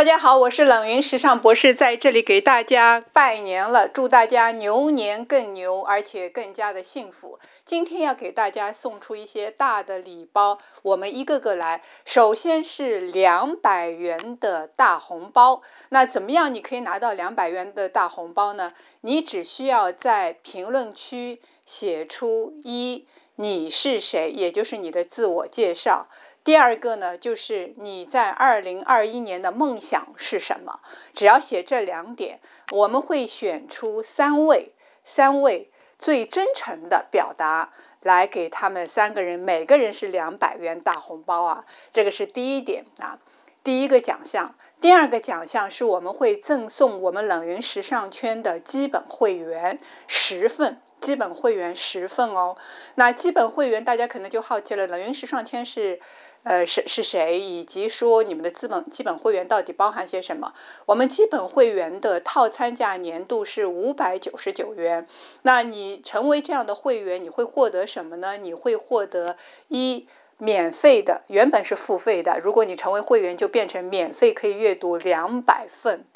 大家好，我是冷云时尚博士，在这里给大家拜年了，祝大家牛年更牛，而且更加的幸福。今天要给大家送出一些大的礼包，我们一个个来。首先是两百元的大红包，那怎么样你可以拿到两百元的大红包呢？你只需要在评论区写出一你是谁，也就是你的自我介绍。第二个呢，就是你在二零二一年的梦想是什么？只要写这两点，我们会选出三位，三位最真诚的表达，来给他们三个人，每个人是两百元大红包啊！这个是第一点啊，第一个奖项。第二个奖项是我们会赠送我们冷云时尚圈的基本会员十份，基本会员十份哦。那基本会员大家可能就好奇了，冷云时尚圈是。呃，是是谁，以及说你们的资本基本会员到底包含些什么？我们基本会员的套餐价年度是五百九十九元。那你成为这样的会员，你会获得什么呢？你会获得一免费的，原本是付费的，如果你成为会员，就变成免费，可以阅读两百份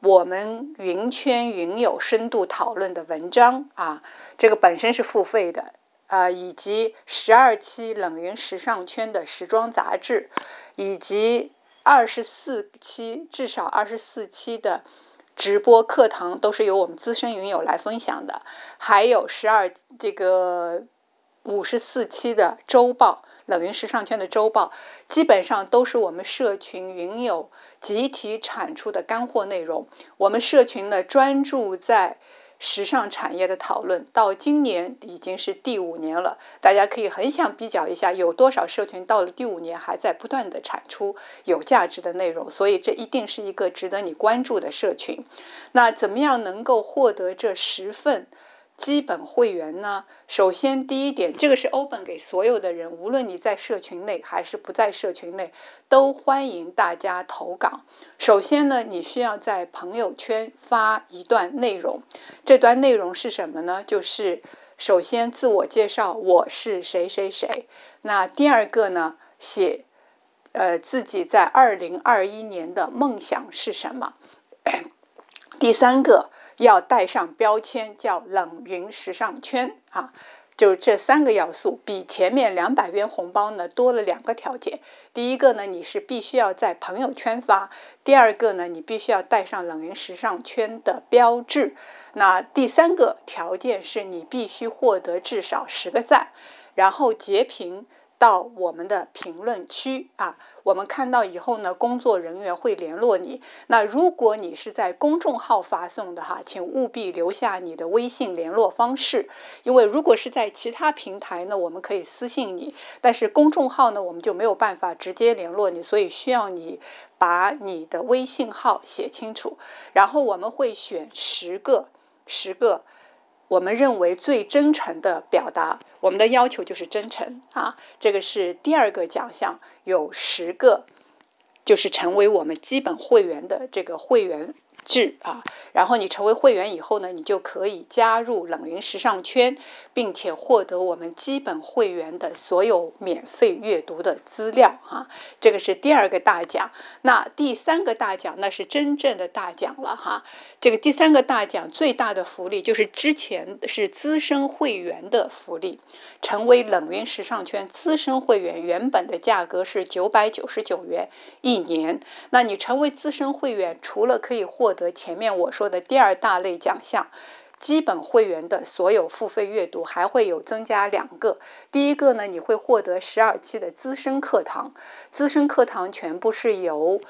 我们云圈云友深度讨论的文章啊，这个本身是付费的。啊，以及十二期冷云时尚圈的时装杂志，以及二十四期至少二十四期的直播课堂，都是由我们资深云友来分享的。还有十二这个五十四期的周报，冷云时尚圈的周报，基本上都是我们社群云友集体产出的干货内容。我们社群呢，专注在。时尚产业的讨论到今年已经是第五年了，大家可以很想比较一下，有多少社群到了第五年还在不断的产出有价值的内容，所以这一定是一个值得你关注的社群。那怎么样能够获得这十份？基本会员呢？首先，第一点，这个是 open 给所有的人，无论你在社群内还是不在社群内，都欢迎大家投稿。首先呢，你需要在朋友圈发一段内容，这段内容是什么呢？就是首先自我介绍，我是谁谁谁。那第二个呢，写呃自己在二零二一年的梦想是什么。第三个。要带上标签，叫冷云时尚圈啊，就这三个要素，比前面两百元红包呢多了两个条件。第一个呢，你是必须要在朋友圈发；第二个呢，你必须要带上冷云时尚圈的标志。那第三个条件是你必须获得至少十个赞，然后截屏。到我们的评论区啊，我们看到以后呢，工作人员会联络你。那如果你是在公众号发送的哈，请务必留下你的微信联络方式，因为如果是在其他平台呢，我们可以私信你，但是公众号呢，我们就没有办法直接联络你，所以需要你把你的微信号写清楚，然后我们会选十个，十个。我们认为最真诚的表达，我们的要求就是真诚啊！这个是第二个奖项，有十个，就是成为我们基本会员的这个会员。制啊，然后你成为会员以后呢，你就可以加入冷云时尚圈，并且获得我们基本会员的所有免费阅读的资料哈。这个是第二个大奖。那第三个大奖那是真正的大奖了哈。这个第三个大奖最大的福利就是之前是资深会员的福利，成为冷云时尚圈资深会员，原本的价格是九百九十九元一年。那你成为资深会员，除了可以获获得前面我说的第二大类奖项，基本会员的所有付费阅读还会有增加两个。第一个呢，你会获得十二期的资深课堂，资深课堂全部是由。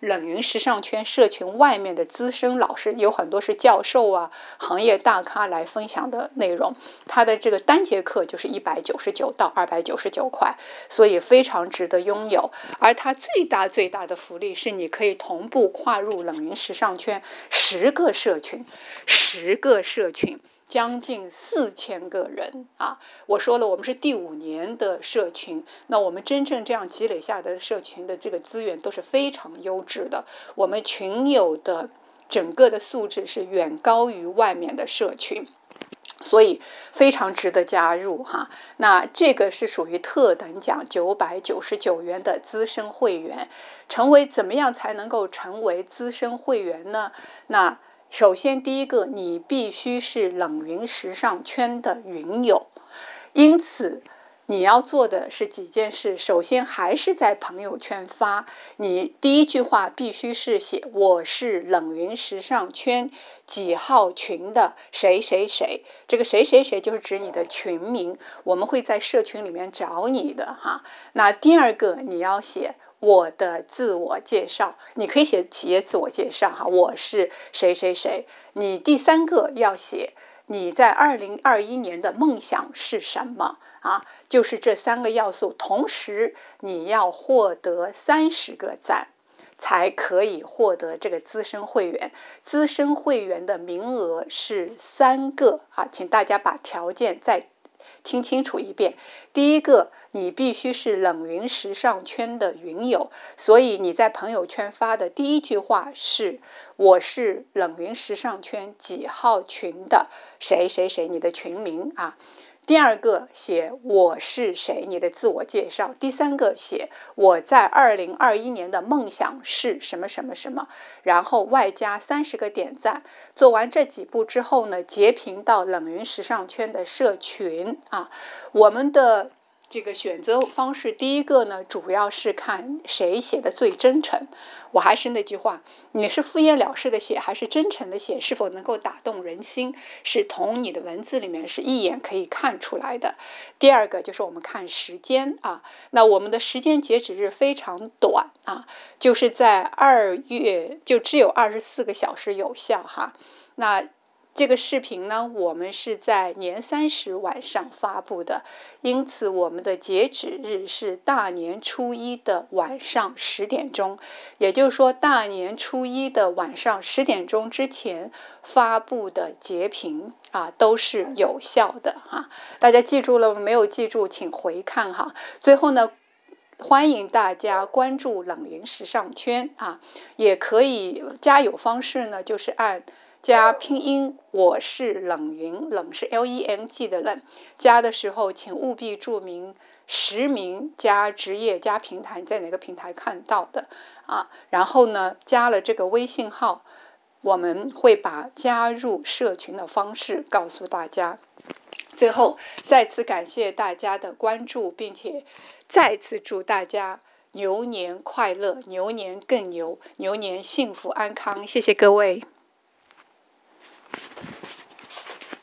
冷云时尚圈社群外面的资深老师有很多是教授啊，行业大咖来分享的内容。他的这个单节课就是一百九十九到二百九十九块，所以非常值得拥有。而它最大最大的福利是，你可以同步跨入冷云时尚圈十个社群，十个社群。将近四千个人啊！我说了，我们是第五年的社群，那我们真正这样积累下的社群的这个资源都是非常优质的。我们群友的整个的素质是远高于外面的社群。所以非常值得加入哈。那这个是属于特等奖，九百九十九元的资深会员。成为怎么样才能够成为资深会员呢？那首先第一个，你必须是冷云时尚圈的云友，因此。你要做的是几件事，首先还是在朋友圈发，你第一句话必须是写我是冷云时尚圈几号群的谁谁谁，这个谁谁谁就是指你的群名，我们会在社群里面找你的哈。那第二个你要写我的自我介绍，你可以写企业自我介绍哈，我是谁谁谁。你第三个要写。你在二零二一年的梦想是什么啊？就是这三个要素，同时你要获得三十个赞，才可以获得这个资深会员。资深会员的名额是三个啊，请大家把条件再。听清楚一遍，第一个，你必须是冷云时尚圈的云友，所以你在朋友圈发的第一句话是“我是冷云时尚圈几号群的谁谁谁”，你的群名啊。第二个写我是谁，你的自我介绍。第三个写我在二零二一年的梦想是什么什么什么，然后外加三十个点赞。做完这几步之后呢，截屏到冷云时尚圈的社群啊，我们的。这个选择方式，第一个呢，主要是看谁写的最真诚。我还是那句话，你是敷衍了事的写，还是真诚的写，是否能够打动人心，是从你的文字里面是一眼可以看出来的。第二个就是我们看时间啊，那我们的时间截止日非常短啊，就是在二月，就只有二十四个小时有效哈。那。这个视频呢，我们是在年三十晚上发布的，因此我们的截止日是大年初一的晚上十点钟。也就是说，大年初一的晚上十点钟之前发布的截屏啊，都是有效的哈。大家记住了没有？记住，请回看哈。最后呢，欢迎大家关注冷云时尚圈啊，也可以加油方式呢，就是按。加拼音，我是冷云，冷是 L E N G 的冷。加的时候，请务必注明实名加职业加平台，在哪个平台看到的啊？然后呢，加了这个微信号，我们会把加入社群的方式告诉大家。最后，再次感谢大家的关注，并且再次祝大家牛年快乐，牛年更牛，牛年幸福安康。谢谢各位。